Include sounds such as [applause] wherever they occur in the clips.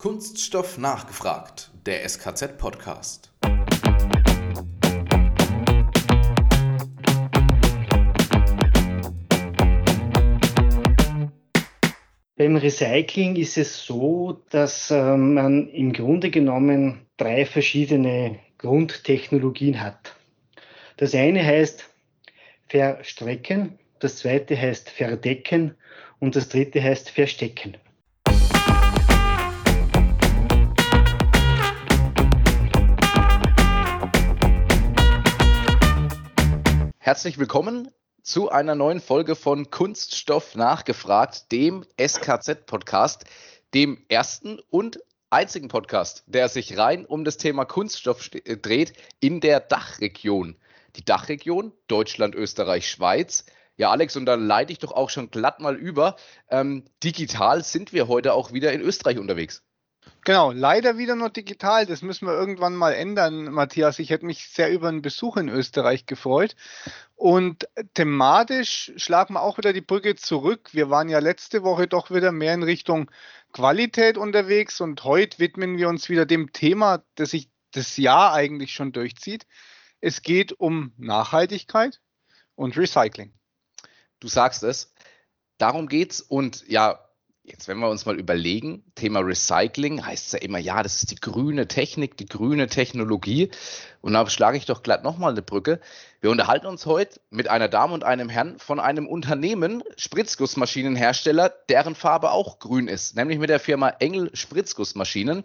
Kunststoff nachgefragt, der SKZ-Podcast. Beim Recycling ist es so, dass äh, man im Grunde genommen drei verschiedene Grundtechnologien hat. Das eine heißt verstrecken, das zweite heißt verdecken und das dritte heißt verstecken. Herzlich willkommen zu einer neuen Folge von Kunststoff nachgefragt, dem SKZ-Podcast, dem ersten und einzigen Podcast, der sich rein um das Thema Kunststoff äh, dreht in der Dachregion. Die Dachregion Deutschland, Österreich, Schweiz. Ja, Alex, und da leite ich doch auch schon glatt mal über. Ähm, digital sind wir heute auch wieder in Österreich unterwegs. Genau, leider wieder nur digital. Das müssen wir irgendwann mal ändern, Matthias. Ich hätte mich sehr über einen Besuch in Österreich gefreut. Und thematisch schlagen wir auch wieder die Brücke zurück. Wir waren ja letzte Woche doch wieder mehr in Richtung Qualität unterwegs und heute widmen wir uns wieder dem Thema, das sich das Jahr eigentlich schon durchzieht. Es geht um Nachhaltigkeit und Recycling. Du sagst es. Darum geht's und ja, Jetzt, wenn wir uns mal überlegen, Thema Recycling heißt es ja immer, ja, das ist die grüne Technik, die grüne Technologie. Und da schlage ich doch glatt nochmal eine Brücke. Wir unterhalten uns heute mit einer Dame und einem Herrn von einem Unternehmen, Spritzgussmaschinenhersteller, deren Farbe auch grün ist, nämlich mit der Firma Engel Spritzgussmaschinen.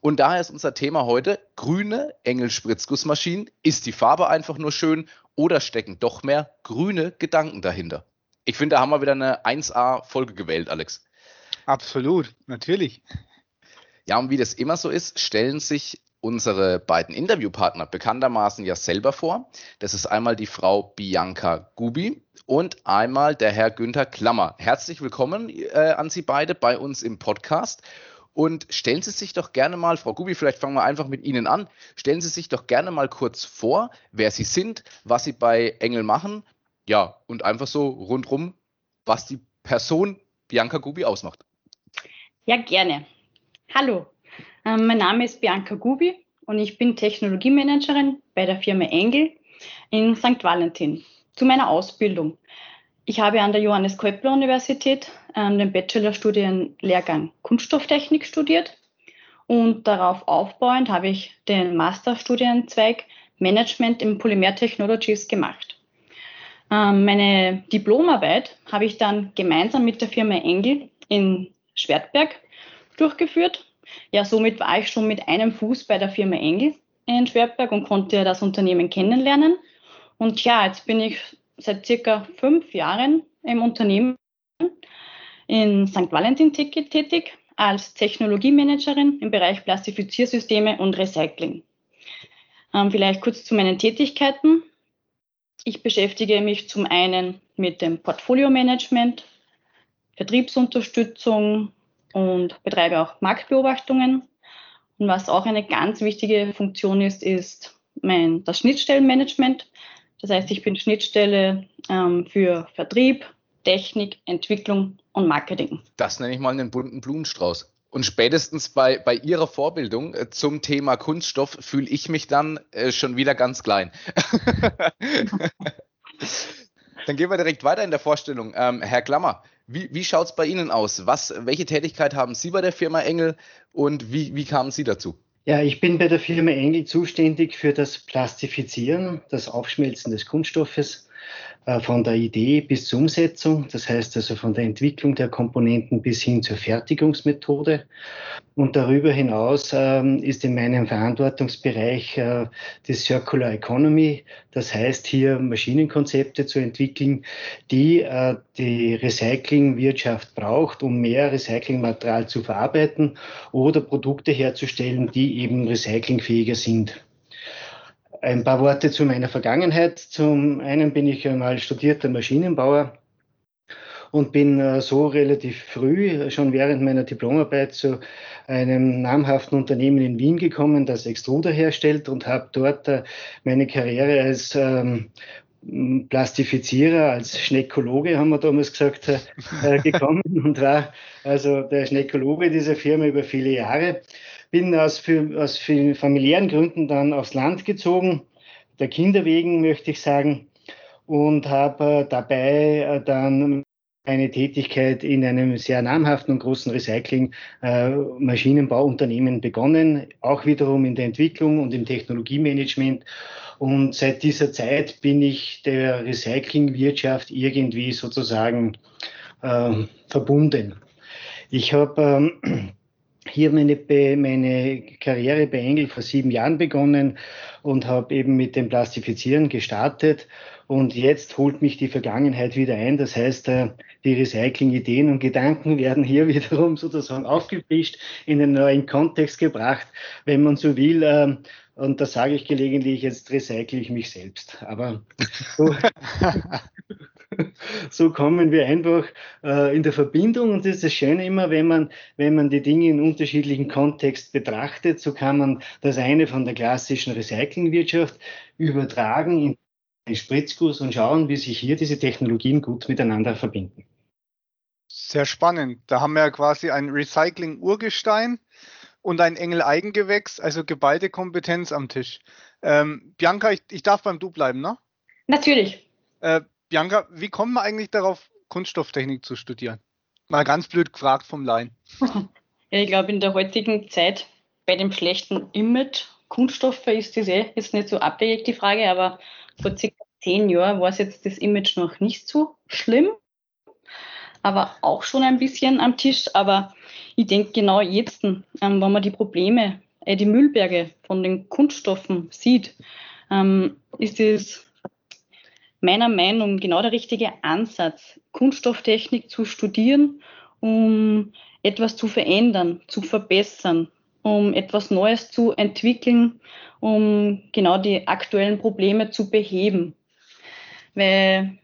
Und daher ist unser Thema heute grüne Engel Spritzgussmaschinen. Ist die Farbe einfach nur schön oder stecken doch mehr grüne Gedanken dahinter? Ich finde, da haben wir wieder eine 1A-Folge gewählt, Alex. Absolut, natürlich. Ja, und wie das immer so ist, stellen sich unsere beiden Interviewpartner bekanntermaßen ja selber vor. Das ist einmal die Frau Bianca Gubi und einmal der Herr Günther Klammer. Herzlich willkommen äh, an Sie beide bei uns im Podcast. Und stellen Sie sich doch gerne mal, Frau Gubi, vielleicht fangen wir einfach mit Ihnen an. Stellen Sie sich doch gerne mal kurz vor, wer Sie sind, was Sie bei Engel machen. Ja, und einfach so rundrum, was die Person Bianca Gubi ausmacht. Ja, gerne. Hallo, ähm, mein Name ist Bianca Gubi und ich bin Technologiemanagerin bei der Firma Engel in St. Valentin. Zu meiner Ausbildung. Ich habe an der Johannes Kepler Universität den Bachelorstudienlehrgang Kunststofftechnik studiert und darauf aufbauend habe ich den Masterstudienzweig Management in Polymer Technologies gemacht. Ähm, meine Diplomarbeit habe ich dann gemeinsam mit der Firma Engel in Schwertberg durchgeführt. Ja, somit war ich schon mit einem Fuß bei der Firma Engel in Schwertberg und konnte das Unternehmen kennenlernen. Und ja, jetzt bin ich seit circa fünf Jahren im Unternehmen in St. Valentin tätig als Technologiemanagerin im Bereich Plastifiziersysteme und Recycling. Ähm, vielleicht kurz zu meinen Tätigkeiten. Ich beschäftige mich zum einen mit dem Portfolio-Management, Vertriebsunterstützung und betreibe auch Marktbeobachtungen. Und was auch eine ganz wichtige Funktion ist, ist mein, das Schnittstellenmanagement. Das heißt, ich bin Schnittstelle ähm, für Vertrieb, Technik, Entwicklung und Marketing. Das nenne ich mal einen bunten Blumenstrauß. Und spätestens bei, bei Ihrer Vorbildung äh, zum Thema Kunststoff fühle ich mich dann äh, schon wieder ganz klein. [laughs] dann gehen wir direkt weiter in der Vorstellung. Ähm, Herr Klammer, wie, wie schaut es bei Ihnen aus? Was, welche Tätigkeit haben Sie bei der Firma Engel und wie, wie kamen Sie dazu? Ja, ich bin bei der Firma Engel zuständig für das Plastifizieren, das Aufschmelzen des Kunststoffes von der Idee bis zur Umsetzung, das heißt also von der Entwicklung der Komponenten bis hin zur Fertigungsmethode. Und darüber hinaus ähm, ist in meinem Verantwortungsbereich äh, die Circular Economy, das heißt hier Maschinenkonzepte zu entwickeln, die äh, die Recyclingwirtschaft braucht, um mehr Recyclingmaterial zu verarbeiten oder Produkte herzustellen, die eben recyclingfähiger sind. Ein paar Worte zu meiner Vergangenheit. Zum einen bin ich einmal studierter Maschinenbauer und bin äh, so relativ früh, schon während meiner Diplomarbeit, zu einem namhaften Unternehmen in Wien gekommen, das Extruder herstellt und habe dort äh, meine Karriere als ähm, Plastifizierer, als Schneckologe haben wir damals gesagt, äh, äh [laughs] gekommen und war also der Schneckologe dieser Firma über viele Jahre. Bin aus, aus familiären Gründen dann aufs Land gezogen, der Kinder wegen, möchte ich sagen, und habe äh, dabei äh, dann eine Tätigkeit in einem sehr namhaften und großen Recycling-Maschinenbauunternehmen äh, begonnen, auch wiederum in der Entwicklung und im Technologiemanagement. Und seit dieser Zeit bin ich der Recyclingwirtschaft irgendwie sozusagen äh, verbunden. Ich habe ähm, hier meine, meine Karriere bei Engel vor sieben Jahren begonnen und habe eben mit dem Plastifizieren gestartet. Und jetzt holt mich die Vergangenheit wieder ein. Das heißt, äh, die Recycling-Ideen und Gedanken werden hier [laughs] wiederum sozusagen aufgefrischt, in einen neuen Kontext gebracht, wenn man so will. Ähm, und da sage ich gelegentlich, jetzt recycle ich mich selbst. Aber [laughs] so, [laughs] [laughs] so kommen wir einfach äh, in der Verbindung und das ist das Schöne immer, wenn man, wenn man die Dinge in unterschiedlichen Kontext betrachtet, so kann man das eine von der klassischen Recyclingwirtschaft übertragen in den Spritzguss und schauen, wie sich hier diese Technologien gut miteinander verbinden. Sehr spannend. Da haben wir ja quasi ein Recycling-Urgestein und ein Engel-Eigengewächs, also geballte Kompetenz am Tisch. Ähm, Bianca, ich, ich, darf beim Du bleiben, ne? Natürlich. Äh, Bianca, wie kommen wir eigentlich darauf, Kunststofftechnik zu studieren? Mal ganz blöd gefragt vom Laien. [laughs] Ich glaube, in der heutigen Zeit bei dem schlechten Image Kunststoffe ist das eh jetzt nicht so abwegig die Frage, aber vor circa zehn Jahren war es jetzt das Image noch nicht so schlimm, aber auch schon ein bisschen am Tisch. Aber ich denke genau jetzt, ähm, wenn man die Probleme, äh, die Müllberge von den Kunststoffen sieht, ähm, ist es meiner Meinung genau der richtige Ansatz, Kunststofftechnik zu studieren, um etwas zu verändern, zu verbessern, um etwas Neues zu entwickeln, um genau die aktuellen Probleme zu beheben. Weil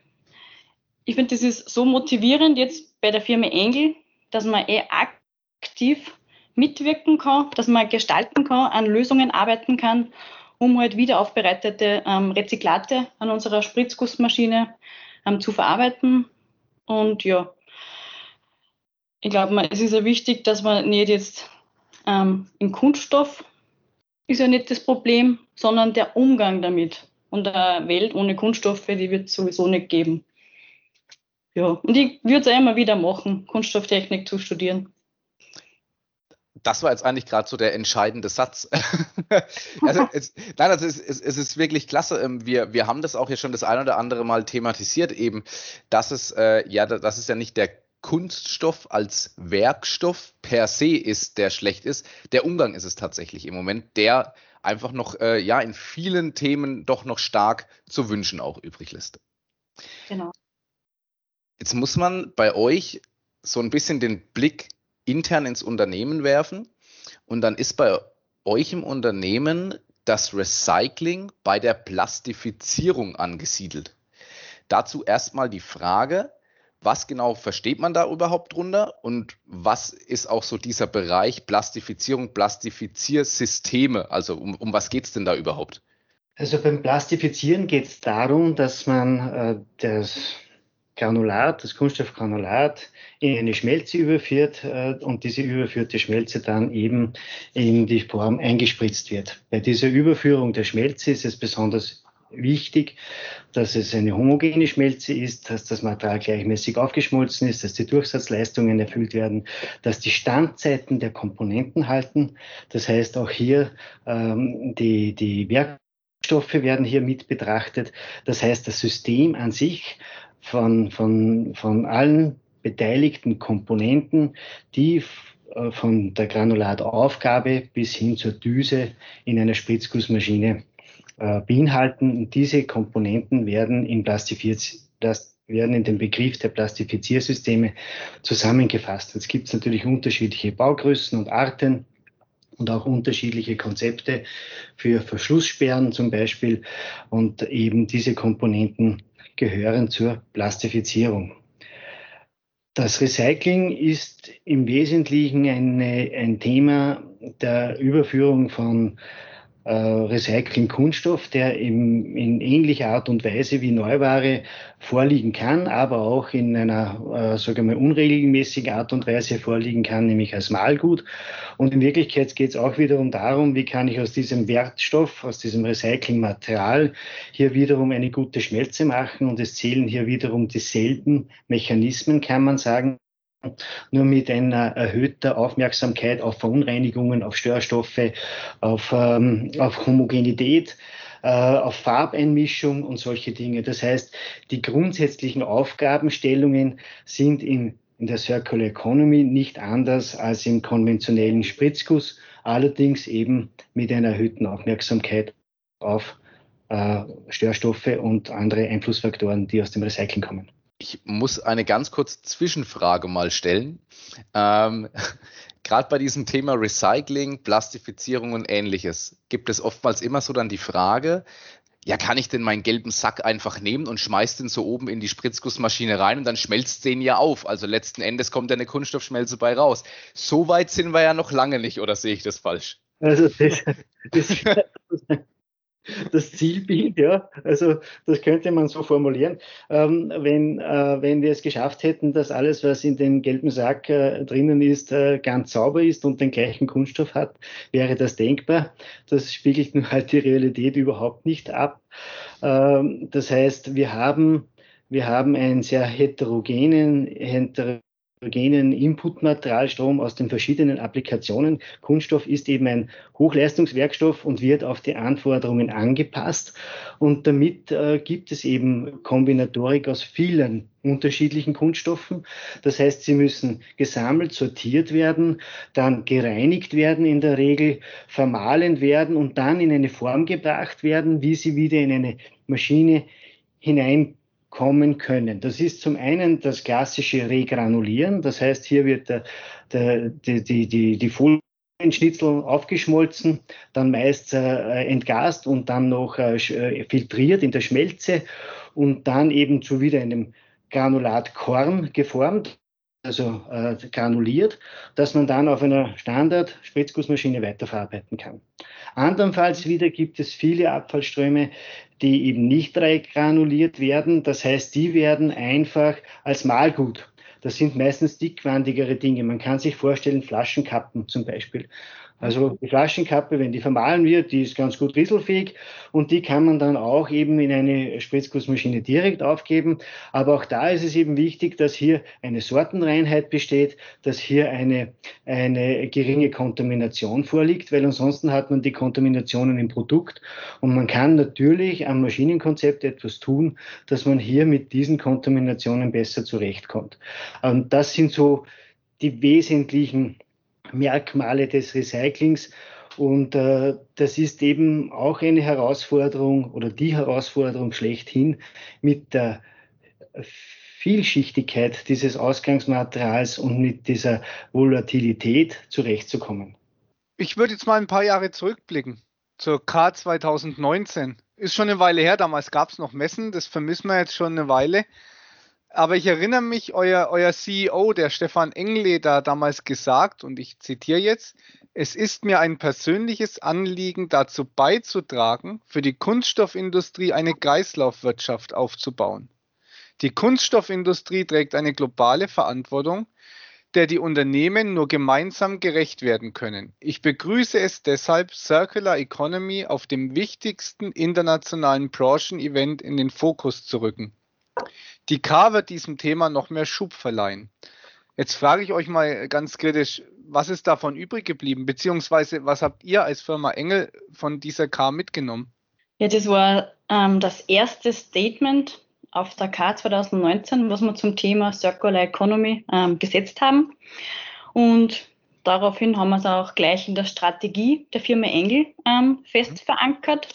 ich finde, das ist so motivierend jetzt bei der Firma Engel, dass man eh aktiv mitwirken kann, dass man gestalten kann, an Lösungen arbeiten kann um halt wieder aufbereitete ähm, Rezyklate an unserer Spritzgussmaschine ähm, zu verarbeiten. Und ja, ich glaube, es ist ja wichtig, dass man nicht jetzt ähm, im Kunststoff ist ja nicht das Problem, sondern der Umgang damit. Und eine Welt ohne Kunststoffe, die wird es sowieso nicht geben. Ja, und ich würde es immer wieder machen, Kunststofftechnik zu studieren das war jetzt eigentlich gerade so der entscheidende Satz. [laughs] also es, nein, also es, es, es, ist wirklich klasse. Ähm, wir, wir haben das auch ja schon das ein oder andere Mal thematisiert, eben, dass es, äh, ja, das ist ja nicht der Kunststoff als Werkstoff per se ist, der schlecht ist. Der Umgang ist es tatsächlich im Moment, der einfach noch, äh, ja, in vielen Themen doch noch stark zu wünschen auch übrig lässt. Genau. Jetzt muss man bei euch so ein bisschen den Blick intern ins Unternehmen werfen und dann ist bei euch im Unternehmen das Recycling bei der Plastifizierung angesiedelt. Dazu erstmal die Frage, was genau versteht man da überhaupt drunter und was ist auch so dieser Bereich Plastifizierung, Plastifiziersysteme? Also um, um was geht es denn da überhaupt? Also beim Plastifizieren geht es darum, dass man äh, das Granulat, das Kunststoffgranulat in eine Schmelze überführt äh, und diese überführte Schmelze dann eben in die Form eingespritzt wird. Bei dieser Überführung der Schmelze ist es besonders wichtig, dass es eine homogene Schmelze ist, dass das Material gleichmäßig aufgeschmolzen ist, dass die Durchsatzleistungen erfüllt werden, dass die Standzeiten der Komponenten halten. Das heißt auch hier ähm, die, die Werkstoffe werden hier mit betrachtet. Das heißt, das System an sich von, von, von allen beteiligten Komponenten, die äh, von der Granulataufgabe bis hin zur Düse in einer Spritzgussmaschine äh, beinhalten. Und diese Komponenten werden in, werden in den Begriff der Plastifiziersysteme zusammengefasst. Jetzt gibt es natürlich unterschiedliche Baugrößen und Arten und auch unterschiedliche Konzepte für Verschlusssperren zum Beispiel. Und eben diese Komponenten gehören zur Plastifizierung. Das Recycling ist im Wesentlichen eine, ein Thema der Überführung von äh, recyceln Kunststoff, der im, in ähnlicher Art und Weise wie Neuware vorliegen kann, aber auch in einer, äh, sagen wir, unregelmäßigen Art und Weise vorliegen kann, nämlich als Malgut. Und in Wirklichkeit geht es auch wiederum darum, wie kann ich aus diesem Wertstoff, aus diesem Recyclingmaterial hier wiederum eine gute Schmelze machen. Und es zählen hier wiederum dieselben Mechanismen, kann man sagen, nur mit einer erhöhter Aufmerksamkeit auf Verunreinigungen, auf Störstoffe, auf, ähm, auf Homogenität, äh, auf Farbeinmischung und solche Dinge. Das heißt, die grundsätzlichen Aufgabenstellungen sind in, in der Circular Economy nicht anders als im konventionellen Spritzguss, allerdings eben mit einer erhöhten Aufmerksamkeit auf äh, Störstoffe und andere Einflussfaktoren, die aus dem Recycling kommen. Ich muss eine ganz kurze Zwischenfrage mal stellen. Ähm, [laughs] Gerade bei diesem Thema Recycling, Plastifizierung und ähnliches gibt es oftmals immer so dann die Frage, ja, kann ich denn meinen gelben Sack einfach nehmen und schmeiß den so oben in die Spritzgussmaschine rein und dann schmelzt den ja auf. Also letzten Endes kommt ja eine Kunststoffschmelze bei raus. So weit sind wir ja noch lange nicht, oder sehe ich das falsch? Also das, das, [laughs] das Zielbild, ja, also das könnte man so formulieren. Ähm, wenn, äh, wenn wir es geschafft hätten, dass alles, was in dem gelben Sack äh, drinnen ist, äh, ganz sauber ist und den gleichen Kunststoff hat, wäre das denkbar. Das spiegelt [laughs] nur halt die Realität überhaupt nicht ab. Ähm, das heißt, wir haben, wir haben einen sehr heterogenen, heterogenen heterogenen Inputmaterialstrom aus den verschiedenen Applikationen. Kunststoff ist eben ein Hochleistungswerkstoff und wird auf die Anforderungen angepasst. Und damit äh, gibt es eben Kombinatorik aus vielen unterschiedlichen Kunststoffen. Das heißt, sie müssen gesammelt, sortiert werden, dann gereinigt werden in der Regel, vermahlen werden und dann in eine Form gebracht werden, wie sie wieder in eine Maschine hinein kommen können. Das ist zum einen das klassische Regranulieren, das heißt, hier wird der, der, die, die, die, die Folienschnitzel aufgeschmolzen, dann meist äh, entgast und dann noch äh, äh, filtriert in der Schmelze und dann eben zu wieder einem Granulatkorn geformt also äh, granuliert, dass man dann auf einer Standard-Spritzgussmaschine weiterverarbeiten kann. Andernfalls wieder gibt es viele Abfallströme, die eben nicht granuliert werden. Das heißt, die werden einfach als Malgut. Das sind meistens dickwandigere Dinge. Man kann sich vorstellen, Flaschenkappen zum Beispiel. Also die Flaschenkappe, wenn die vermahlen wird, die ist ganz gut rieselfähig und die kann man dann auch eben in eine Spritzgussmaschine direkt aufgeben. Aber auch da ist es eben wichtig, dass hier eine Sortenreinheit besteht, dass hier eine, eine geringe Kontamination vorliegt, weil ansonsten hat man die Kontaminationen im Produkt und man kann natürlich am Maschinenkonzept etwas tun, dass man hier mit diesen Kontaminationen besser zurechtkommt. Und das sind so die wesentlichen Merkmale des Recyclings. Und äh, das ist eben auch eine Herausforderung oder die Herausforderung schlechthin mit der Vielschichtigkeit dieses Ausgangsmaterials und mit dieser Volatilität zurechtzukommen. Ich würde jetzt mal ein paar Jahre zurückblicken zur K 2019. Ist schon eine Weile her, damals gab es noch Messen, das vermissen wir jetzt schon eine Weile. Aber ich erinnere mich, euer, euer CEO, der Stefan Engle, da damals gesagt, und ich zitiere jetzt, es ist mir ein persönliches Anliegen, dazu beizutragen, für die Kunststoffindustrie eine Kreislaufwirtschaft aufzubauen. Die Kunststoffindustrie trägt eine globale Verantwortung, der die Unternehmen nur gemeinsam gerecht werden können. Ich begrüße es deshalb, Circular Economy auf dem wichtigsten internationalen Branchen-Event in den Fokus zu rücken. Die K wird diesem Thema noch mehr Schub verleihen. Jetzt frage ich euch mal ganz kritisch, was ist davon übrig geblieben? Beziehungsweise was habt ihr als Firma Engel von dieser K mitgenommen? Ja, das war ähm, das erste Statement auf der K 2019, was wir zum Thema Circular Economy ähm, gesetzt haben. Und daraufhin haben wir es auch gleich in der Strategie der Firma Engel ähm, fest verankert.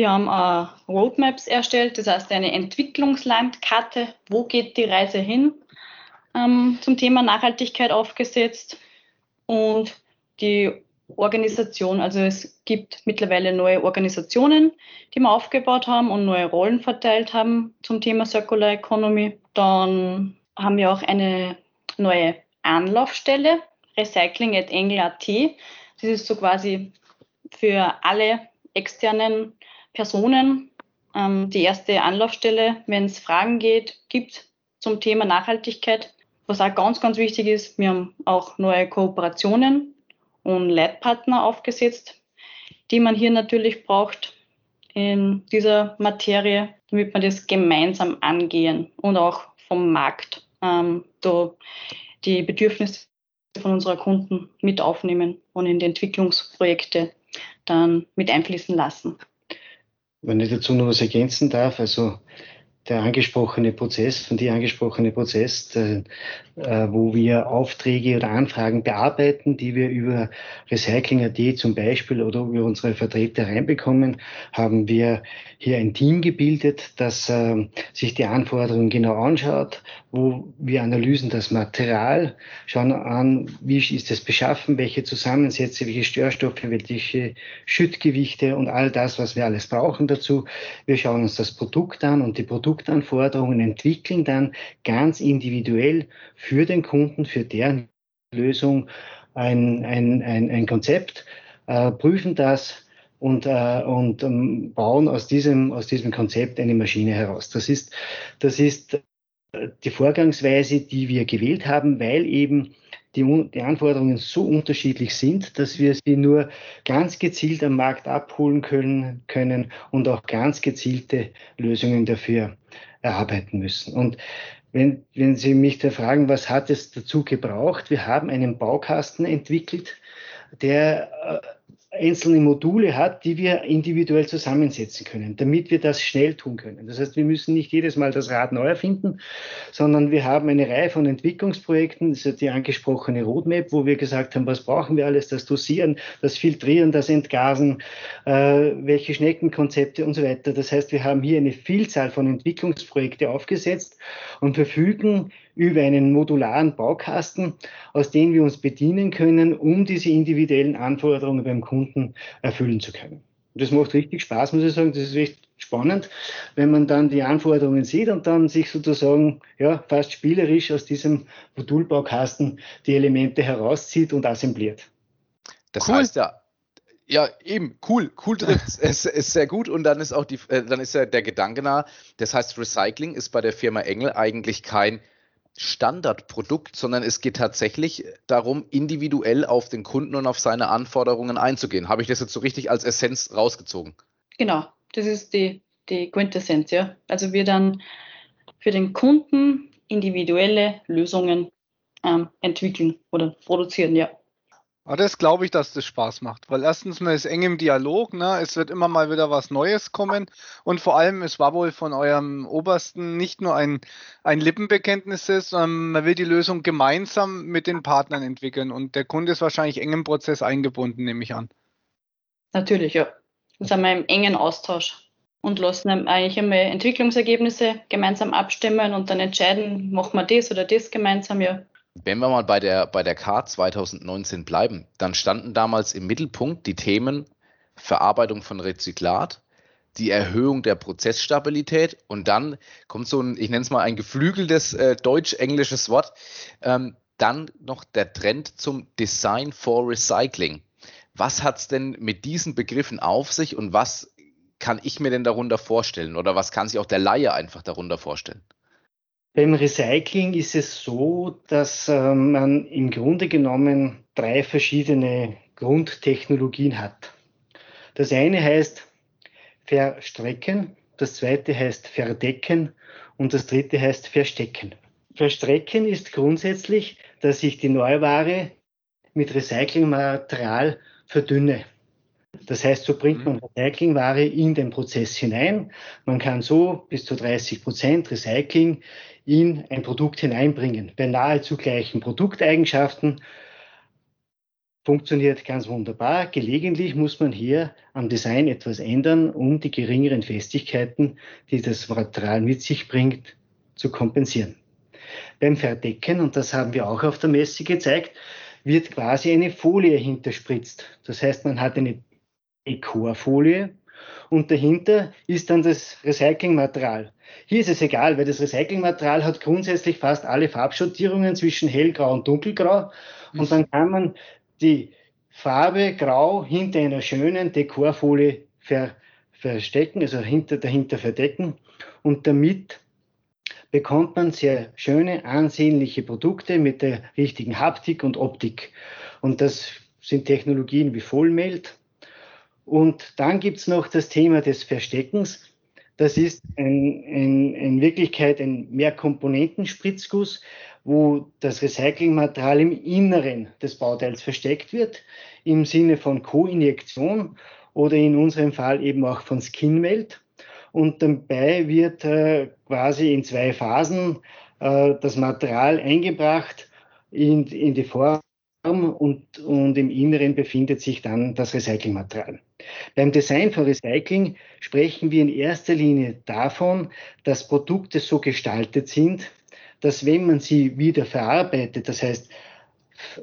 Wir haben äh, Roadmaps erstellt, das heißt eine Entwicklungslandkarte, wo geht die Reise hin, ähm, zum Thema Nachhaltigkeit aufgesetzt und die Organisation, also es gibt mittlerweile neue Organisationen, die wir aufgebaut haben und neue Rollen verteilt haben zum Thema Circular Economy. Dann haben wir auch eine neue Anlaufstelle, Recycling at Engel.at. Das ist so quasi für alle externen Personen ähm, die erste Anlaufstelle, wenn es Fragen geht, gibt zum Thema Nachhaltigkeit. Was auch ganz, ganz wichtig ist, wir haben auch neue Kooperationen und Leitpartner aufgesetzt, die man hier natürlich braucht in dieser Materie, damit wir das gemeinsam angehen und auch vom Markt ähm, da die Bedürfnisse von unserer Kunden mit aufnehmen und in die Entwicklungsprojekte dann mit einfließen lassen. Wenn ich dazu noch was ergänzen darf, also der angesprochene Prozess, von dir angesprochene Prozess, der, äh, wo wir Aufträge oder Anfragen bearbeiten, die wir über Recycling.at zum Beispiel oder über unsere Vertreter reinbekommen, haben wir hier ein Team gebildet, das äh, sich die Anforderungen genau anschaut, wo wir analysen das Material, schauen an, wie ist es beschaffen, welche Zusammensätze, welche Störstoffe, welche Schüttgewichte und all das, was wir alles brauchen dazu. Wir schauen uns das Produkt an und die Produktanforderungen entwickeln dann ganz individuell für den Kunden, für deren Lösung ein, ein, ein, ein Konzept, äh, prüfen das, und, äh, und ähm, bauen aus diesem, aus diesem Konzept eine Maschine heraus. Das ist, das ist äh, die Vorgangsweise, die wir gewählt haben, weil eben die, die Anforderungen so unterschiedlich sind, dass wir sie nur ganz gezielt am Markt abholen können, können und auch ganz gezielte Lösungen dafür erarbeiten müssen. Und wenn, wenn Sie mich da fragen, was hat es dazu gebraucht? Wir haben einen Baukasten entwickelt, der äh, einzelne Module hat, die wir individuell zusammensetzen können, damit wir das schnell tun können. Das heißt, wir müssen nicht jedes Mal das Rad neu erfinden, sondern wir haben eine Reihe von Entwicklungsprojekten, das ist die angesprochene Roadmap, wo wir gesagt haben, was brauchen wir alles, das Dosieren, das Filtrieren, das Entgasen, äh, welche Schneckenkonzepte und so weiter. Das heißt, wir haben hier eine Vielzahl von Entwicklungsprojekten aufgesetzt und verfügen über einen modularen Baukasten, aus dem wir uns bedienen können, um diese individuellen Anforderungen beim Kunden erfüllen zu können. Und das macht richtig Spaß, muss ich sagen. Das ist echt spannend, wenn man dann die Anforderungen sieht und dann sich sozusagen ja, fast spielerisch aus diesem Modulbaukasten die Elemente herauszieht und assembliert. Das cool. heißt ja, ja, eben, cool, cool trifft [laughs] es ist sehr gut und dann ist auch die, äh, dann ist ja der Gedanke nah, das heißt, Recycling ist bei der Firma Engel eigentlich kein Standardprodukt, sondern es geht tatsächlich darum, individuell auf den Kunden und auf seine Anforderungen einzugehen. Habe ich das jetzt so richtig als Essenz rausgezogen? Genau, das ist die, die Quintessenz, ja. Also wir dann für den Kunden individuelle Lösungen ähm, entwickeln oder produzieren, ja. Aber das glaube ich, dass das Spaß macht, weil erstens man ist eng im Dialog, ne? es wird immer mal wieder was Neues kommen und vor allem, es war wohl von eurem Obersten nicht nur ein, ein Lippenbekenntnis, sondern man will die Lösung gemeinsam mit den Partnern entwickeln und der Kunde ist wahrscheinlich eng im Prozess eingebunden, nehme ich an. Natürlich, ja. Da sind wir im engen Austausch und lassen eigentlich immer Entwicklungsergebnisse gemeinsam abstimmen und dann entscheiden, machen wir das oder das gemeinsam, ja. Wenn wir mal bei der, bei der K 2019 bleiben, dann standen damals im Mittelpunkt die Themen Verarbeitung von Rezyklat, die Erhöhung der Prozessstabilität und dann kommt so ein, ich nenne es mal ein geflügeltes äh, deutsch-englisches Wort, ähm, dann noch der Trend zum Design for Recycling. Was hat es denn mit diesen Begriffen auf sich und was kann ich mir denn darunter vorstellen oder was kann sich auch der Laie einfach darunter vorstellen? Beim Recycling ist es so, dass äh, man im Grunde genommen drei verschiedene Grundtechnologien hat. Das eine heißt verstrecken, das zweite heißt verdecken und das dritte heißt verstecken. Verstrecken ist grundsätzlich, dass ich die Neuware mit Recyclingmaterial verdünne. Das heißt, so bringt man mhm. Recyclingware in den Prozess hinein. Man kann so bis zu 30 Prozent Recycling in ein Produkt hineinbringen. Bei nahezu gleichen Produkteigenschaften funktioniert ganz wunderbar. Gelegentlich muss man hier am Design etwas ändern, um die geringeren Festigkeiten, die das Material mit sich bringt, zu kompensieren. Beim Verdecken, und das haben wir auch auf der Messe gezeigt, wird quasi eine Folie hinterspritzt. Das heißt, man hat eine Dekorfolie und dahinter ist dann das Recyclingmaterial. Hier ist es egal, weil das Recyclingmaterial hat grundsätzlich fast alle Farbschattierungen zwischen hellgrau und dunkelgrau und dann kann man die Farbe grau hinter einer schönen Dekorfolie ver, verstecken, also hinter, dahinter verdecken und damit bekommt man sehr schöne, ansehnliche Produkte mit der richtigen Haptik und Optik. Und das sind Technologien wie Vollmeld. Und dann gibt's noch das Thema des Versteckens. Das ist ein, ein, in Wirklichkeit ein Mehrkomponentenspritzguss, wo das Recyclingmaterial im Inneren des Bauteils versteckt wird, im Sinne von Co-Injektion oder in unserem Fall eben auch von Skinmelt. Und dabei wird äh, quasi in zwei Phasen äh, das Material eingebracht in, in die Form und, und im Inneren befindet sich dann das Recyclingmaterial. Beim Design von Recycling sprechen wir in erster Linie davon, dass Produkte so gestaltet sind, dass wenn man sie wieder verarbeitet, das heißt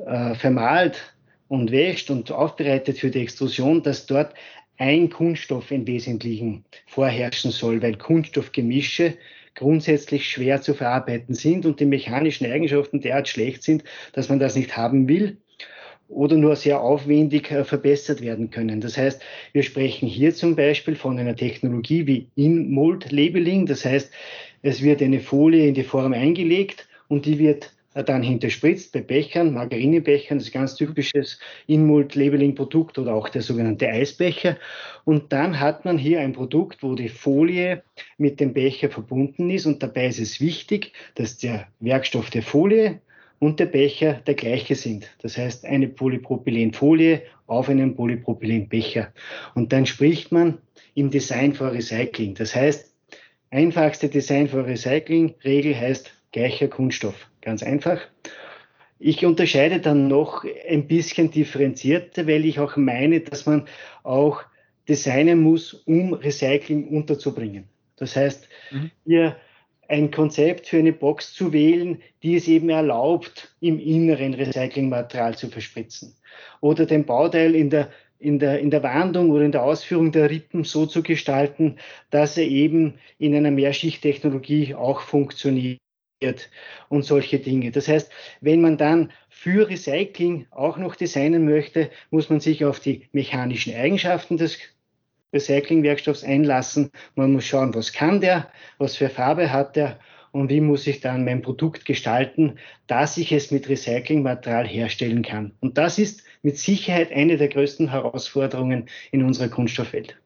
äh, vermahlt und wäscht und aufbereitet für die Extrusion, dass dort ein Kunststoff im Wesentlichen vorherrschen soll, weil Kunststoffgemische grundsätzlich schwer zu verarbeiten sind und die mechanischen Eigenschaften derart schlecht sind, dass man das nicht haben will oder nur sehr aufwendig äh, verbessert werden können. Das heißt, wir sprechen hier zum Beispiel von einer Technologie wie In-Mold-Labeling. Das heißt, es wird eine Folie in die Form eingelegt und die wird dann hinterspritzt bei Bechern, Margarinebechern, das ist ein ganz typisches In-Mold-Labeling-Produkt oder auch der sogenannte Eisbecher. Und dann hat man hier ein Produkt, wo die Folie mit dem Becher verbunden ist und dabei ist es wichtig, dass der Werkstoff der Folie und der Becher der gleiche sind. Das heißt, eine Polypropylenfolie auf einem Polypropylenbecher. Und dann spricht man im Design for Recycling. Das heißt, einfachste Design for Recycling Regel heißt gleicher Kunststoff. Ganz einfach. Ich unterscheide dann noch ein bisschen differenzierter, weil ich auch meine, dass man auch designen muss, um Recycling unterzubringen. Das heißt, mhm. hier ein Konzept für eine Box zu wählen, die es eben erlaubt, im Inneren Recyclingmaterial zu verspritzen. Oder den Bauteil in der, in der, in der Wandung oder in der Ausführung der Rippen so zu gestalten, dass er eben in einer Mehrschichttechnologie auch funktioniert und solche Dinge. Das heißt, wenn man dann für Recycling auch noch designen möchte, muss man sich auf die mechanischen Eigenschaften des Recyclingwerkstoffs einlassen. Man muss schauen, was kann der, was für Farbe hat der und wie muss ich dann mein Produkt gestalten, dass ich es mit Recyclingmaterial herstellen kann. Und das ist mit Sicherheit eine der größten Herausforderungen in unserer Kunststoffwelt.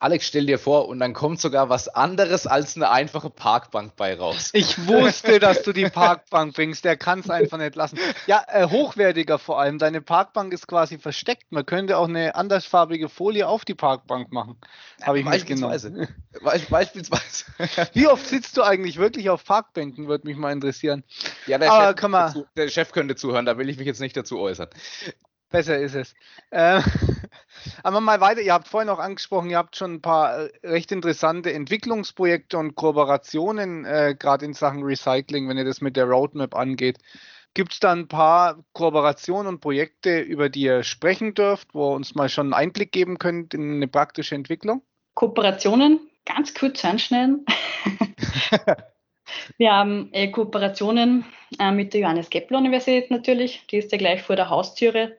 Alex, stell dir vor, und dann kommt sogar was anderes als eine einfache Parkbank bei raus. Ich wusste, dass du die Parkbank bringst. Der kann es einfach nicht lassen. Ja, äh, hochwertiger vor allem. Deine Parkbank ist quasi versteckt. Man könnte auch eine andersfarbige Folie auf die Parkbank machen. Habe ich beispielsweise. mitgenommen. Beispielsweise. Wie oft sitzt du eigentlich wirklich auf Parkbänken? Würde mich mal interessieren. Ja, der, Chef, dazu, der Chef könnte zuhören. Da will ich mich jetzt nicht dazu äußern. Besser ist es. Äh, aber mal weiter, ihr habt vorhin auch angesprochen, ihr habt schon ein paar äh, recht interessante Entwicklungsprojekte und Kooperationen, äh, gerade in Sachen Recycling, wenn ihr das mit der Roadmap angeht. Gibt es da ein paar Kooperationen und Projekte, über die ihr sprechen dürft, wo ihr uns mal schon einen Einblick geben könnt in eine praktische Entwicklung? Kooperationen, ganz kurz anschneiden. [laughs] Wir haben äh, Kooperationen äh, mit der Johannes Kepler Universität natürlich, die ist ja gleich vor der Haustüre.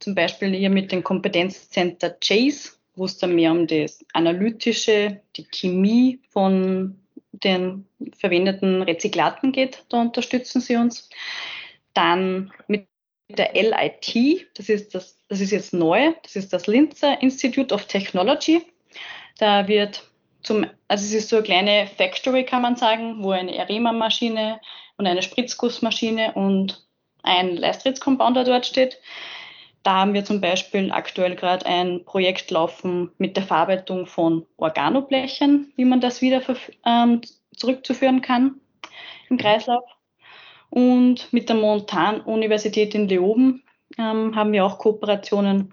Zum Beispiel hier mit dem Kompetenzcenter Chase, wo es dann mehr um das Analytische, die Chemie von den verwendeten Rezyklaten geht. Da unterstützen sie uns. Dann mit der LIT, das ist, das, das ist jetzt neu, das ist das Linzer Institute of Technology. Da wird zum, also es ist so eine kleine Factory, kann man sagen, wo eine Arema-Maschine und eine Spritzgussmaschine und ein Leistritz-Compounder dort steht. Da haben wir zum Beispiel aktuell gerade ein Projekt laufen mit der Verarbeitung von Organoblechen, wie man das wieder ähm, zurückzuführen kann im Kreislauf. Und mit der Montan-Universität in Leoben ähm, haben wir auch Kooperationen,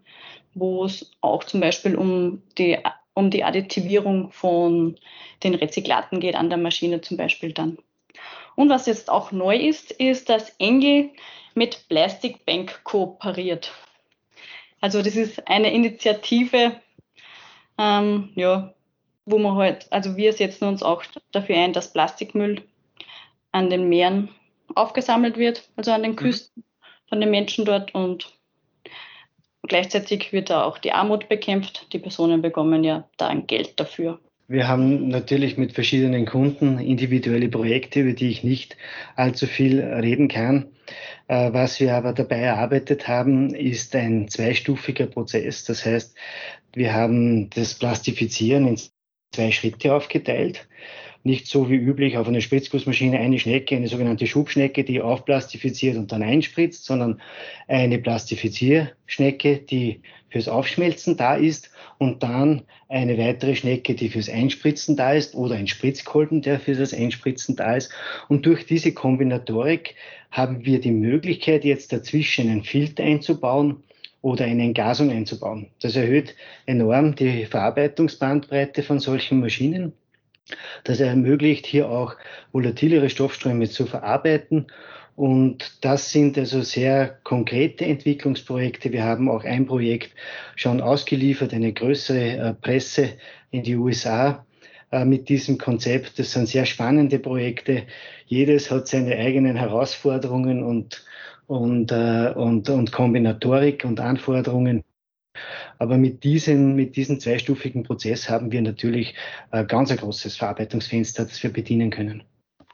wo es auch zum Beispiel um die um die Additivierung von den Rezyklaten geht, an der Maschine zum Beispiel dann. Und was jetzt auch neu ist, ist, dass Engel mit Plastic Bank kooperiert. Also das ist eine Initiative, ähm, ja, wo man halt, also wir setzen uns auch dafür ein, dass Plastikmüll an den Meeren aufgesammelt wird, also an den mhm. Küsten von den Menschen dort und gleichzeitig wird da auch die Armut bekämpft. Die Personen bekommen ja da ein Geld dafür. Wir haben natürlich mit verschiedenen Kunden individuelle Projekte, über die ich nicht allzu viel reden kann. Äh, was wir aber dabei erarbeitet haben, ist ein zweistufiger Prozess. Das heißt, wir haben das Plastifizieren in zwei Schritte aufgeteilt. Nicht so wie üblich auf einer Spritzgussmaschine eine Schnecke, eine sogenannte Schubschnecke, die aufplastifiziert und dann einspritzt, sondern eine Plastifizierschnecke, die fürs Aufschmelzen da ist und dann eine weitere Schnecke, die fürs Einspritzen da ist oder ein Spritzkolben, der für das Einspritzen da ist. Und durch diese Kombinatorik haben wir die Möglichkeit, jetzt dazwischen einen Filter einzubauen oder eine Entgasung einzubauen. Das erhöht enorm die Verarbeitungsbandbreite von solchen Maschinen. Das ermöglicht hier auch volatilere Stoffströme zu verarbeiten und das sind also sehr konkrete Entwicklungsprojekte. Wir haben auch ein Projekt schon ausgeliefert, eine größere äh, Presse in die USA äh, mit diesem Konzept. Das sind sehr spannende Projekte. Jedes hat seine eigenen Herausforderungen und, und, äh, und, und Kombinatorik und Anforderungen. Aber mit diesem, mit diesem zweistufigen Prozess haben wir natürlich ganz ein großes Verarbeitungsfenster, das wir bedienen können.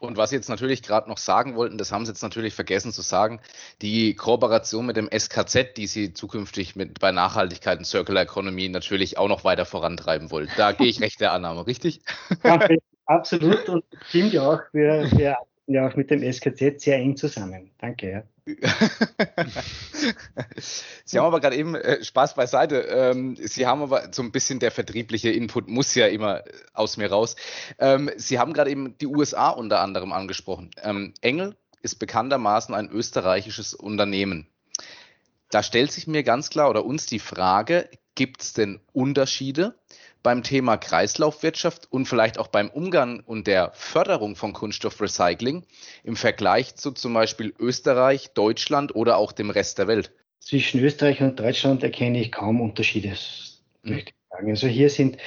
Und was Sie jetzt natürlich gerade noch sagen wollten, das haben Sie jetzt natürlich vergessen zu sagen, die Kooperation mit dem SKZ, die Sie zukünftig mit, bei Nachhaltigkeit und Circular Economy natürlich auch noch weiter vorantreiben wollen. Da gehe ich recht der Annahme, richtig? absolut und stimmt ja auch. Wir, wir ja auch mit dem SKZ sehr eng zusammen. Danke, ja. [laughs] Sie haben aber gerade eben äh, Spaß beiseite. Ähm, Sie haben aber so ein bisschen der vertriebliche Input muss ja immer aus mir raus. Ähm, Sie haben gerade eben die USA unter anderem angesprochen. Ähm, Engel ist bekanntermaßen ein österreichisches Unternehmen. Da stellt sich mir ganz klar oder uns die Frage, gibt es denn Unterschiede beim Thema Kreislaufwirtschaft und vielleicht auch beim Umgang und der Förderung von Kunststoffrecycling im Vergleich zu zum Beispiel Österreich, Deutschland oder auch dem Rest der Welt? Zwischen Österreich und Deutschland erkenne ich kaum Unterschiede, möchte ich sagen. Also hier sind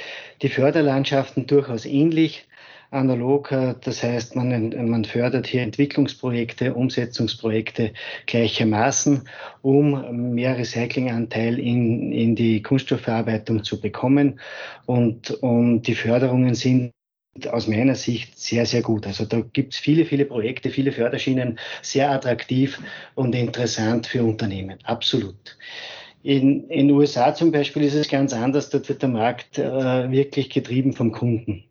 die Förderlandschaften durchaus ähnlich analog. Äh, das heißt, man, man fördert hier Entwicklungsprojekte, Umsetzungsprojekte gleichermaßen, um mehr Recyclinganteil in, in die Kunststoffverarbeitung zu bekommen. Und, und die Förderungen sind aus meiner Sicht sehr, sehr gut. Also da gibt es viele, viele Projekte, viele Förderschienen, sehr attraktiv und interessant für Unternehmen. Absolut. In den USA zum Beispiel ist es ganz anders. Dort wird der Markt äh, wirklich getrieben vom Kunden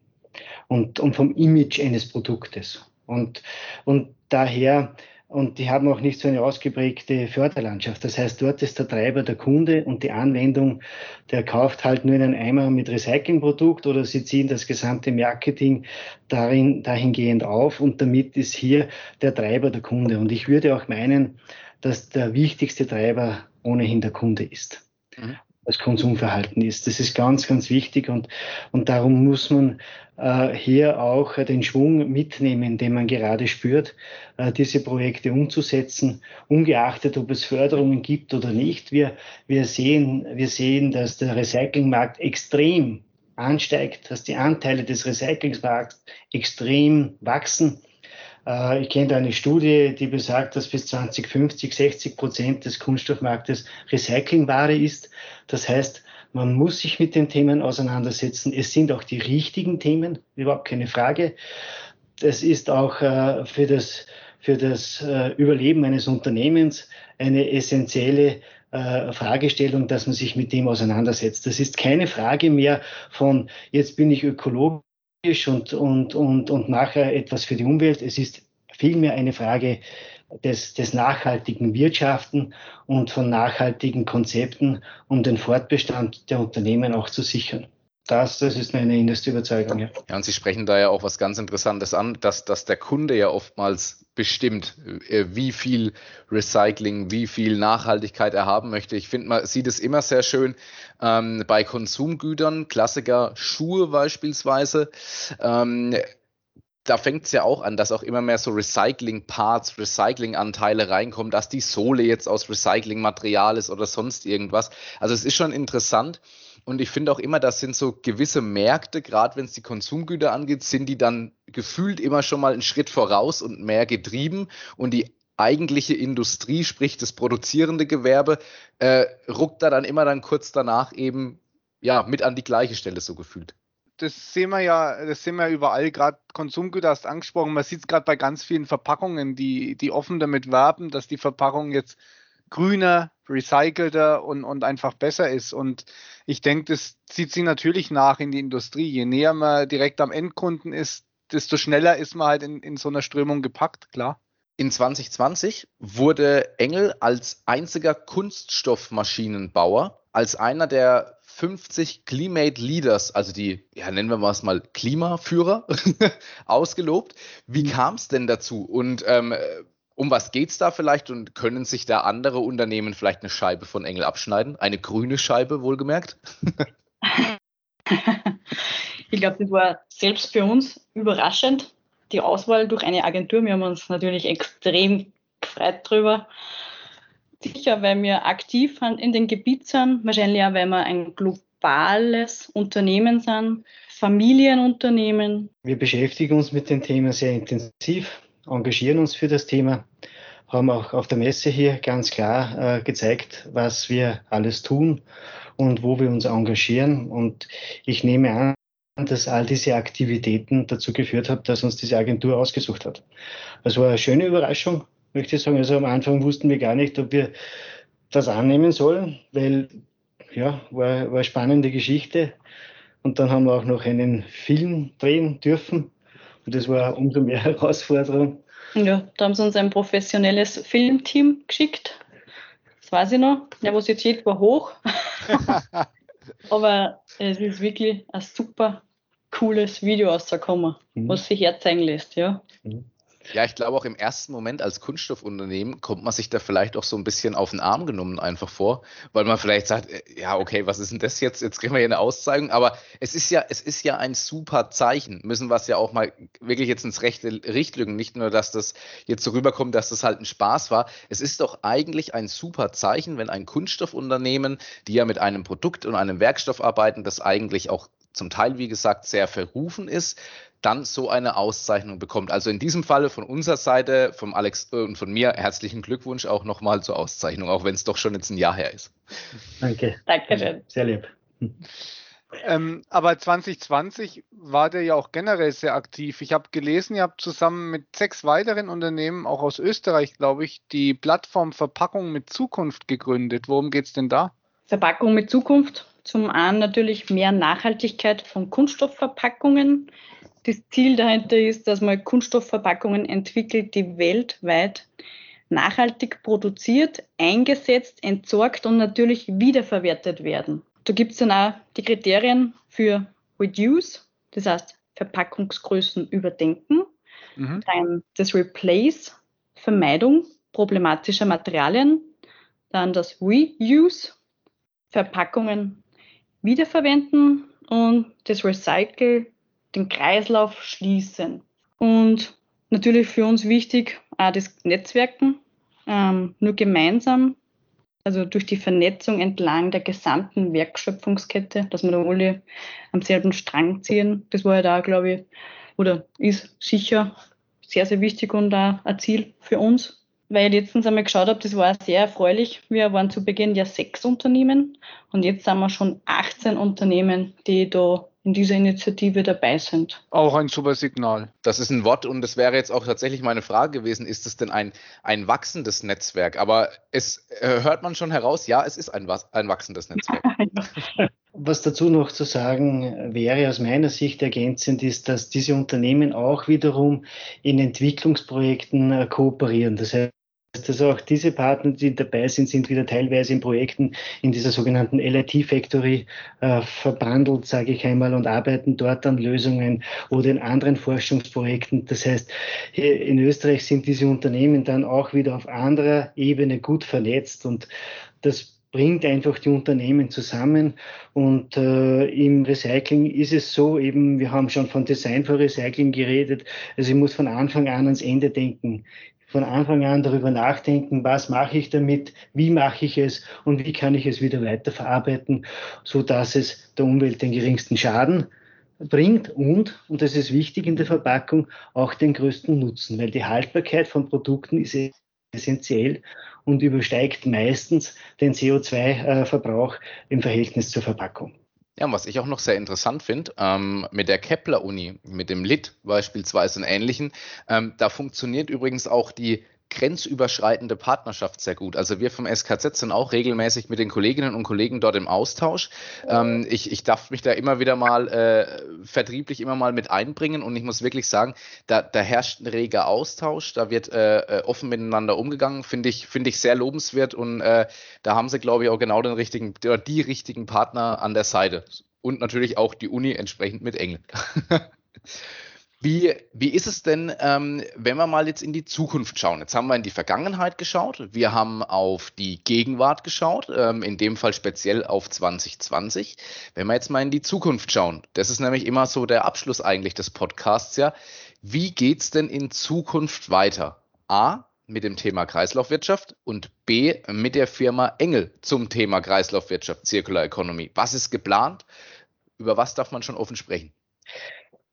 und, und vom Image eines Produktes. Und, und daher, und die haben auch nicht so eine ausgeprägte Förderlandschaft. Das heißt, dort ist der Treiber der Kunde und die Anwendung, der kauft halt nur einen Eimer mit Recyclingprodukt oder sie ziehen das gesamte Marketing darin, dahingehend auf und damit ist hier der Treiber der Kunde. Und ich würde auch meinen, dass der wichtigste Treiber ohnehin der Kunde ist. Mhm das Konsumverhalten ist. Das ist ganz, ganz wichtig und, und darum muss man äh, hier auch den Schwung mitnehmen, den man gerade spürt, äh, diese Projekte umzusetzen, ungeachtet, ob es Förderungen gibt oder nicht. Wir, wir, sehen, wir sehen, dass der Recyclingmarkt extrem ansteigt, dass die Anteile des Recyclingsmarkts extrem wachsen. Äh, ich kenne da eine Studie, die besagt, dass bis 2050 60 Prozent des Kunststoffmarktes Recyclingware ist. Das heißt, man muss sich mit den Themen auseinandersetzen. Es sind auch die richtigen Themen, überhaupt keine Frage. Das ist auch äh, für das, für das äh, Überleben eines Unternehmens eine essentielle Fragestellung, dass man sich mit dem auseinandersetzt. Das ist keine Frage mehr von, jetzt bin ich ökologisch und, und, und, und nachher etwas für die Umwelt. Es ist vielmehr eine Frage des, des nachhaltigen Wirtschaften und von nachhaltigen Konzepten, um den Fortbestand der Unternehmen auch zu sichern. Das, das ist meine innerste Überzeugung. Ja. ja, und Sie sprechen da ja auch was ganz Interessantes an, dass, dass der Kunde ja oftmals bestimmt, äh, wie viel Recycling, wie viel Nachhaltigkeit er haben möchte. Ich finde, man sieht es immer sehr schön ähm, bei Konsumgütern, Klassiker Schuhe beispielsweise. Ähm, da fängt es ja auch an, dass auch immer mehr so Recycling-Parts, Recycling-Anteile reinkommen, dass die Sohle jetzt aus Recycling-Material ist oder sonst irgendwas. Also es ist schon interessant. Und ich finde auch immer, das sind so gewisse Märkte, gerade wenn es die Konsumgüter angeht, sind die dann gefühlt immer schon mal einen Schritt voraus und mehr getrieben. Und die eigentliche Industrie, sprich das produzierende Gewerbe, äh, ruckt da dann immer dann kurz danach eben ja mit an die gleiche Stelle so gefühlt. Das sehen wir ja, das sehen wir überall, gerade Konsumgüter hast angesprochen. Man sieht es gerade bei ganz vielen Verpackungen, die, die offen damit werben, dass die Verpackung jetzt grüner, recycelter und, und einfach besser ist. Und ich denke, das zieht sich natürlich nach in die Industrie. Je näher man direkt am Endkunden ist, desto schneller ist man halt in, in so einer Strömung gepackt, klar. In 2020 wurde Engel als einziger Kunststoffmaschinenbauer, als einer der 50 Climate Leaders, also die, ja, nennen wir es mal Klimaführer, [laughs] ausgelobt. Wie mhm. kam es denn dazu? Und ähm, um was geht es da vielleicht und können sich da andere Unternehmen vielleicht eine Scheibe von Engel abschneiden? Eine grüne Scheibe, wohlgemerkt? [laughs] ich glaube, das war selbst für uns überraschend, die Auswahl durch eine Agentur. Wir haben uns natürlich extrem gefreut darüber. Sicher, weil wir aktiv in dem Gebiet sind, wahrscheinlich auch, weil wir ein globales Unternehmen sind, Familienunternehmen. Wir beschäftigen uns mit dem Thema sehr intensiv, engagieren uns für das Thema, haben auch auf der Messe hier ganz klar äh, gezeigt, was wir alles tun und wo wir uns engagieren. Und ich nehme an, dass all diese Aktivitäten dazu geführt haben, dass uns diese Agentur ausgesucht hat. Das war eine schöne Überraschung, möchte ich sagen. Also am Anfang wussten wir gar nicht, ob wir das annehmen sollen, weil ja, war, war eine spannende Geschichte. Und dann haben wir auch noch einen Film drehen dürfen. Und das war umso mehr [laughs] Herausforderung. Ja, da haben sie uns ein professionelles Filmteam geschickt. Das weiß ich noch. Der Nervosität war hoch. [laughs] Aber es ist wirklich ein super cooles Video rausgekommen, mhm. was sich herzeigen lässt, ja. Mhm. Ja, ich glaube auch im ersten Moment als Kunststoffunternehmen kommt man sich da vielleicht auch so ein bisschen auf den Arm genommen einfach vor, weil man vielleicht sagt, äh, ja, okay, was ist denn das jetzt? Jetzt kriegen wir hier eine Auszeigung, aber es ist ja, es ist ja ein super Zeichen. Müssen wir es ja auch mal wirklich jetzt ins rechte Licht lügen. Nicht nur, dass das jetzt so rüberkommt, dass das halt ein Spaß war. Es ist doch eigentlich ein super Zeichen, wenn ein Kunststoffunternehmen, die ja mit einem Produkt und einem Werkstoff arbeiten, das eigentlich auch zum Teil, wie gesagt, sehr verrufen ist, dann so eine Auszeichnung bekommt. Also in diesem Falle von unserer Seite, vom Alex äh, und von mir, herzlichen Glückwunsch auch nochmal zur Auszeichnung, auch wenn es doch schon jetzt ein Jahr her ist. Danke. Dankeschön. Sehr lieb. Ähm, aber 2020 war der ja auch generell sehr aktiv. Ich habe gelesen, ihr habt zusammen mit sechs weiteren Unternehmen, auch aus Österreich, glaube ich, die Plattform Verpackung mit Zukunft gegründet. Worum geht es denn da? Verpackung mit Zukunft. Zum einen natürlich mehr Nachhaltigkeit von Kunststoffverpackungen das Ziel dahinter ist, dass man Kunststoffverpackungen entwickelt, die weltweit nachhaltig produziert, eingesetzt, entsorgt und natürlich wiederverwertet werden. Da gibt es dann auch die Kriterien für Reduce, das heißt Verpackungsgrößen überdenken, mhm. dann das Replace, Vermeidung problematischer Materialien, dann das Reuse, Verpackungen wiederverwenden und das Recycle, den Kreislauf schließen. Und natürlich für uns wichtig auch das Netzwerken. Ähm, nur gemeinsam, also durch die Vernetzung entlang der gesamten Werkschöpfungskette, dass wir da alle am selben Strang ziehen. Das war ja da, glaube ich, oder ist sicher sehr, sehr wichtig und auch ein Ziel für uns. Weil ich letztens einmal geschaut habe, das war sehr erfreulich. Wir waren zu Beginn ja sechs Unternehmen und jetzt sind wir schon 18 Unternehmen, die da in dieser Initiative dabei sind. Auch ein super Signal. Das ist ein Wort und das wäre jetzt auch tatsächlich meine Frage gewesen, ist es denn ein, ein wachsendes Netzwerk? Aber es äh, hört man schon heraus, ja, es ist ein, ein wachsendes Netzwerk. [laughs] Was dazu noch zu sagen wäre aus meiner Sicht ergänzend ist, dass diese Unternehmen auch wiederum in Entwicklungsprojekten äh, kooperieren. Das heißt, dass auch diese Partner, die dabei sind, sind wieder teilweise in Projekten in dieser sogenannten LIT Factory äh, verbandelt, sage ich einmal, und arbeiten dort an Lösungen oder in anderen Forschungsprojekten. Das heißt, in Österreich sind diese Unternehmen dann auch wieder auf anderer Ebene gut vernetzt und das bringt einfach die Unternehmen zusammen. Und äh, im Recycling ist es so, eben, wir haben schon von Design for Recycling geredet. Also ich muss von Anfang an ans Ende denken von Anfang an darüber nachdenken, was mache ich damit, wie mache ich es und wie kann ich es wieder weiterverarbeiten, so dass es der Umwelt den geringsten Schaden bringt und, und das ist wichtig in der Verpackung, auch den größten Nutzen, weil die Haltbarkeit von Produkten ist essentiell und übersteigt meistens den CO2-Verbrauch im Verhältnis zur Verpackung. Ja, und was ich auch noch sehr interessant finde, ähm, mit der Kepler-Uni, mit dem LIT beispielsweise und ähnlichen, ähm, da funktioniert übrigens auch die grenzüberschreitende Partnerschaft sehr gut. Also wir vom SKZ sind auch regelmäßig mit den Kolleginnen und Kollegen dort im Austausch. Ähm, ich, ich darf mich da immer wieder mal äh, vertrieblich immer mal mit einbringen und ich muss wirklich sagen, da, da herrscht ein reger Austausch, da wird äh, äh offen miteinander umgegangen, finde ich, finde ich sehr lobenswert und äh, da haben sie, glaube ich, auch genau den richtigen oder die richtigen Partner an der Seite. Und natürlich auch die Uni entsprechend mit Engel. [laughs] Wie, wie ist es denn, ähm, wenn wir mal jetzt in die Zukunft schauen? Jetzt haben wir in die Vergangenheit geschaut, wir haben auf die Gegenwart geschaut, ähm, in dem Fall speziell auf 2020. Wenn wir jetzt mal in die Zukunft schauen, das ist nämlich immer so der Abschluss eigentlich des Podcasts, ja. Wie geht es denn in Zukunft weiter? A, mit dem Thema Kreislaufwirtschaft und B, mit der Firma Engel zum Thema Kreislaufwirtschaft, Circular Economy. Was ist geplant? Über was darf man schon offen sprechen?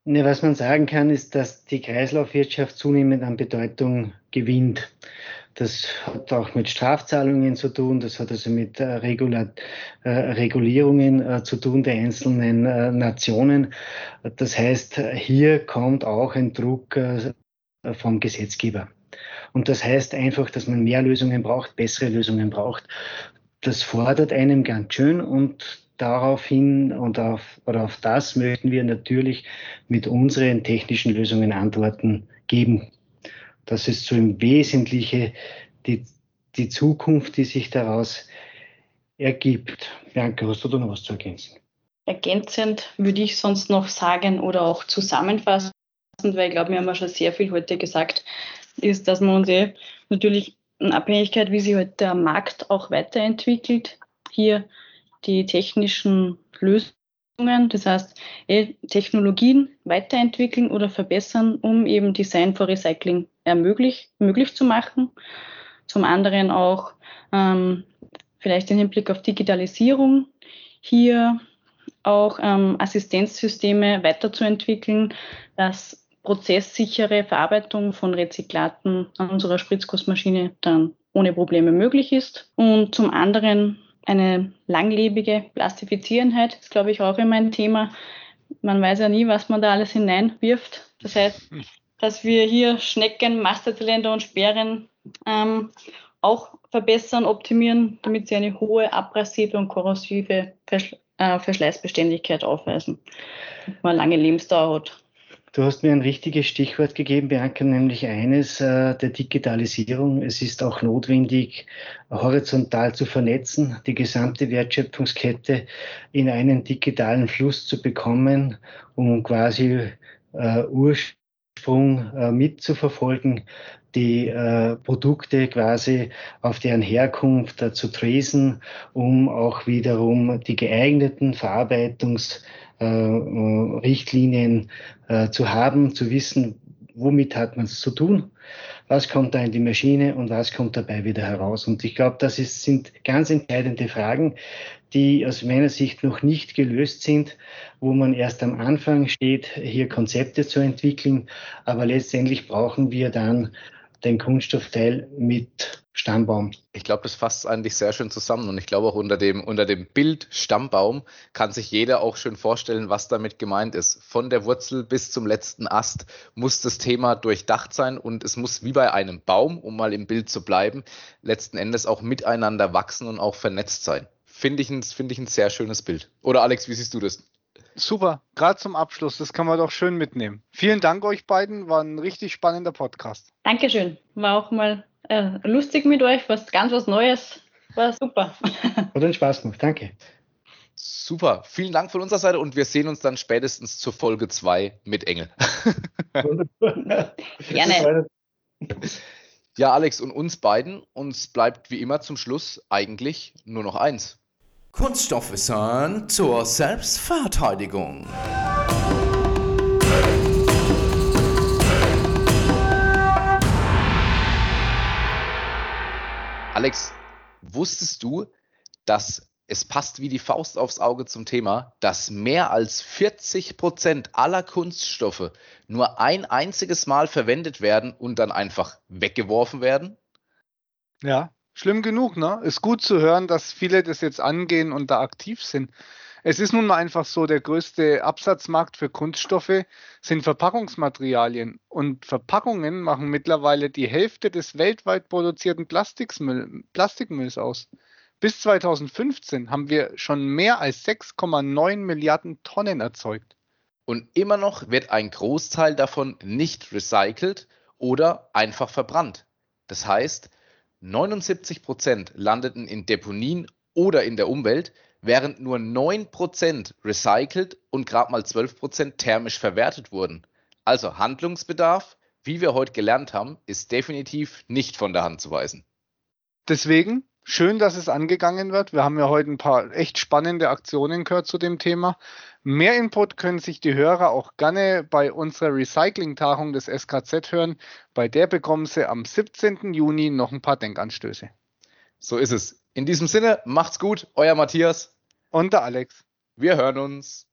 Ne, was man sagen kann, ist, dass die Kreislaufwirtschaft zunehmend an Bedeutung gewinnt. Das hat auch mit Strafzahlungen zu tun, das hat also mit äh, Regula äh, Regulierungen äh, zu tun der einzelnen äh, Nationen. Das heißt, hier kommt auch ein Druck äh, vom Gesetzgeber. Und das heißt einfach, dass man mehr Lösungen braucht, bessere Lösungen braucht. Das fordert einem ganz schön und daraufhin und auf, oder auf das möchten wir natürlich mit unseren technischen Lösungen Antworten geben. Das ist so im Wesentlichen die, die Zukunft, die sich daraus ergibt. Bianca, hast du da noch was zu ergänzen? Ergänzend würde ich sonst noch sagen oder auch zusammenfassend, weil ich glaube, wir haben ja schon sehr viel heute gesagt, ist, dass man uns eh natürlich in Abhängigkeit, wie sich heute der Markt auch weiterentwickelt, hier die technischen Lösungen, das heißt eh, Technologien weiterentwickeln oder verbessern, um eben Design for Recycling ermöglich, möglich zu machen. Zum anderen auch ähm, vielleicht im Hinblick auf Digitalisierung hier auch ähm, Assistenzsysteme weiterzuentwickeln, dass prozesssichere Verarbeitung von Rezyklaten an unserer Spritzgussmaschine dann ohne Probleme möglich ist. Und zum anderen eine langlebige Plastifizierenheit ist, glaube ich, auch immer ein Thema. Man weiß ja nie, was man da alles hineinwirft. Das heißt, dass wir hier Schnecken, Masterzylinder und Sperren ähm, auch verbessern, optimieren, damit sie eine hohe abrasive und korrosive äh, Verschleißbeständigkeit aufweisen, man lange Lebensdauer hat. Du hast mir ein richtiges Stichwort gegeben, Bianca, nämlich eines äh, der Digitalisierung. Es ist auch notwendig, horizontal zu vernetzen, die gesamte Wertschöpfungskette in einen digitalen Fluss zu bekommen, um quasi äh, Ursprung äh, mitzuverfolgen, die äh, Produkte quasi auf deren Herkunft äh, zu tresen, um auch wiederum die geeigneten Verarbeitungs- Richtlinien äh, zu haben, zu wissen, womit hat man es zu tun, was kommt da in die Maschine und was kommt dabei wieder heraus. Und ich glaube, das ist, sind ganz entscheidende Fragen, die aus meiner Sicht noch nicht gelöst sind, wo man erst am Anfang steht, hier Konzepte zu entwickeln. Aber letztendlich brauchen wir dann den Kunststoffteil mit Stammbaum. Ich glaube, das fasst eigentlich sehr schön zusammen und ich glaube auch unter dem, unter dem Bild Stammbaum kann sich jeder auch schön vorstellen, was damit gemeint ist. Von der Wurzel bis zum letzten Ast muss das Thema durchdacht sein und es muss wie bei einem Baum, um mal im Bild zu bleiben, letzten Endes auch miteinander wachsen und auch vernetzt sein. Finde ich, ein, find ich ein sehr schönes Bild. Oder Alex, wie siehst du das? Super, gerade zum Abschluss, das kann man doch schön mitnehmen. Vielen Dank euch beiden, war ein richtig spannender Podcast. Dankeschön, war auch mal äh, lustig mit euch, was ganz was Neues, war super. [laughs] Hat einen Spaß gemacht, danke. Super, vielen Dank von unserer Seite und wir sehen uns dann spätestens zur Folge 2 mit Engel. [laughs] Gerne. Ja, Alex, und uns beiden, uns bleibt wie immer zum Schluss eigentlich nur noch eins. Kunststoffwissen zur Selbstverteidigung. Alex, wusstest du, dass es passt wie die Faust aufs Auge zum Thema, dass mehr als 40 Prozent aller Kunststoffe nur ein einziges Mal verwendet werden und dann einfach weggeworfen werden? Ja, schlimm genug, ne? Ist gut zu hören, dass viele das jetzt angehen und da aktiv sind. Es ist nun mal einfach so, der größte Absatzmarkt für Kunststoffe sind Verpackungsmaterialien. Und Verpackungen machen mittlerweile die Hälfte des weltweit produzierten Plastikmüll, Plastikmülls aus. Bis 2015 haben wir schon mehr als 6,9 Milliarden Tonnen erzeugt. Und immer noch wird ein Großteil davon nicht recycelt oder einfach verbrannt. Das heißt, 79 Prozent landeten in Deponien oder in der Umwelt, während nur 9% recycelt und gerade mal 12% thermisch verwertet wurden. Also Handlungsbedarf, wie wir heute gelernt haben, ist definitiv nicht von der Hand zu weisen. Deswegen schön, dass es angegangen wird. Wir haben ja heute ein paar echt spannende Aktionen gehört zu dem Thema. Mehr Input können sich die Hörer auch gerne bei unserer Recycling-Tagung des SKZ hören. Bei der bekommen sie am 17. Juni noch ein paar Denkanstöße. So ist es. In diesem Sinne, macht's gut, euer Matthias und der Alex. Wir hören uns.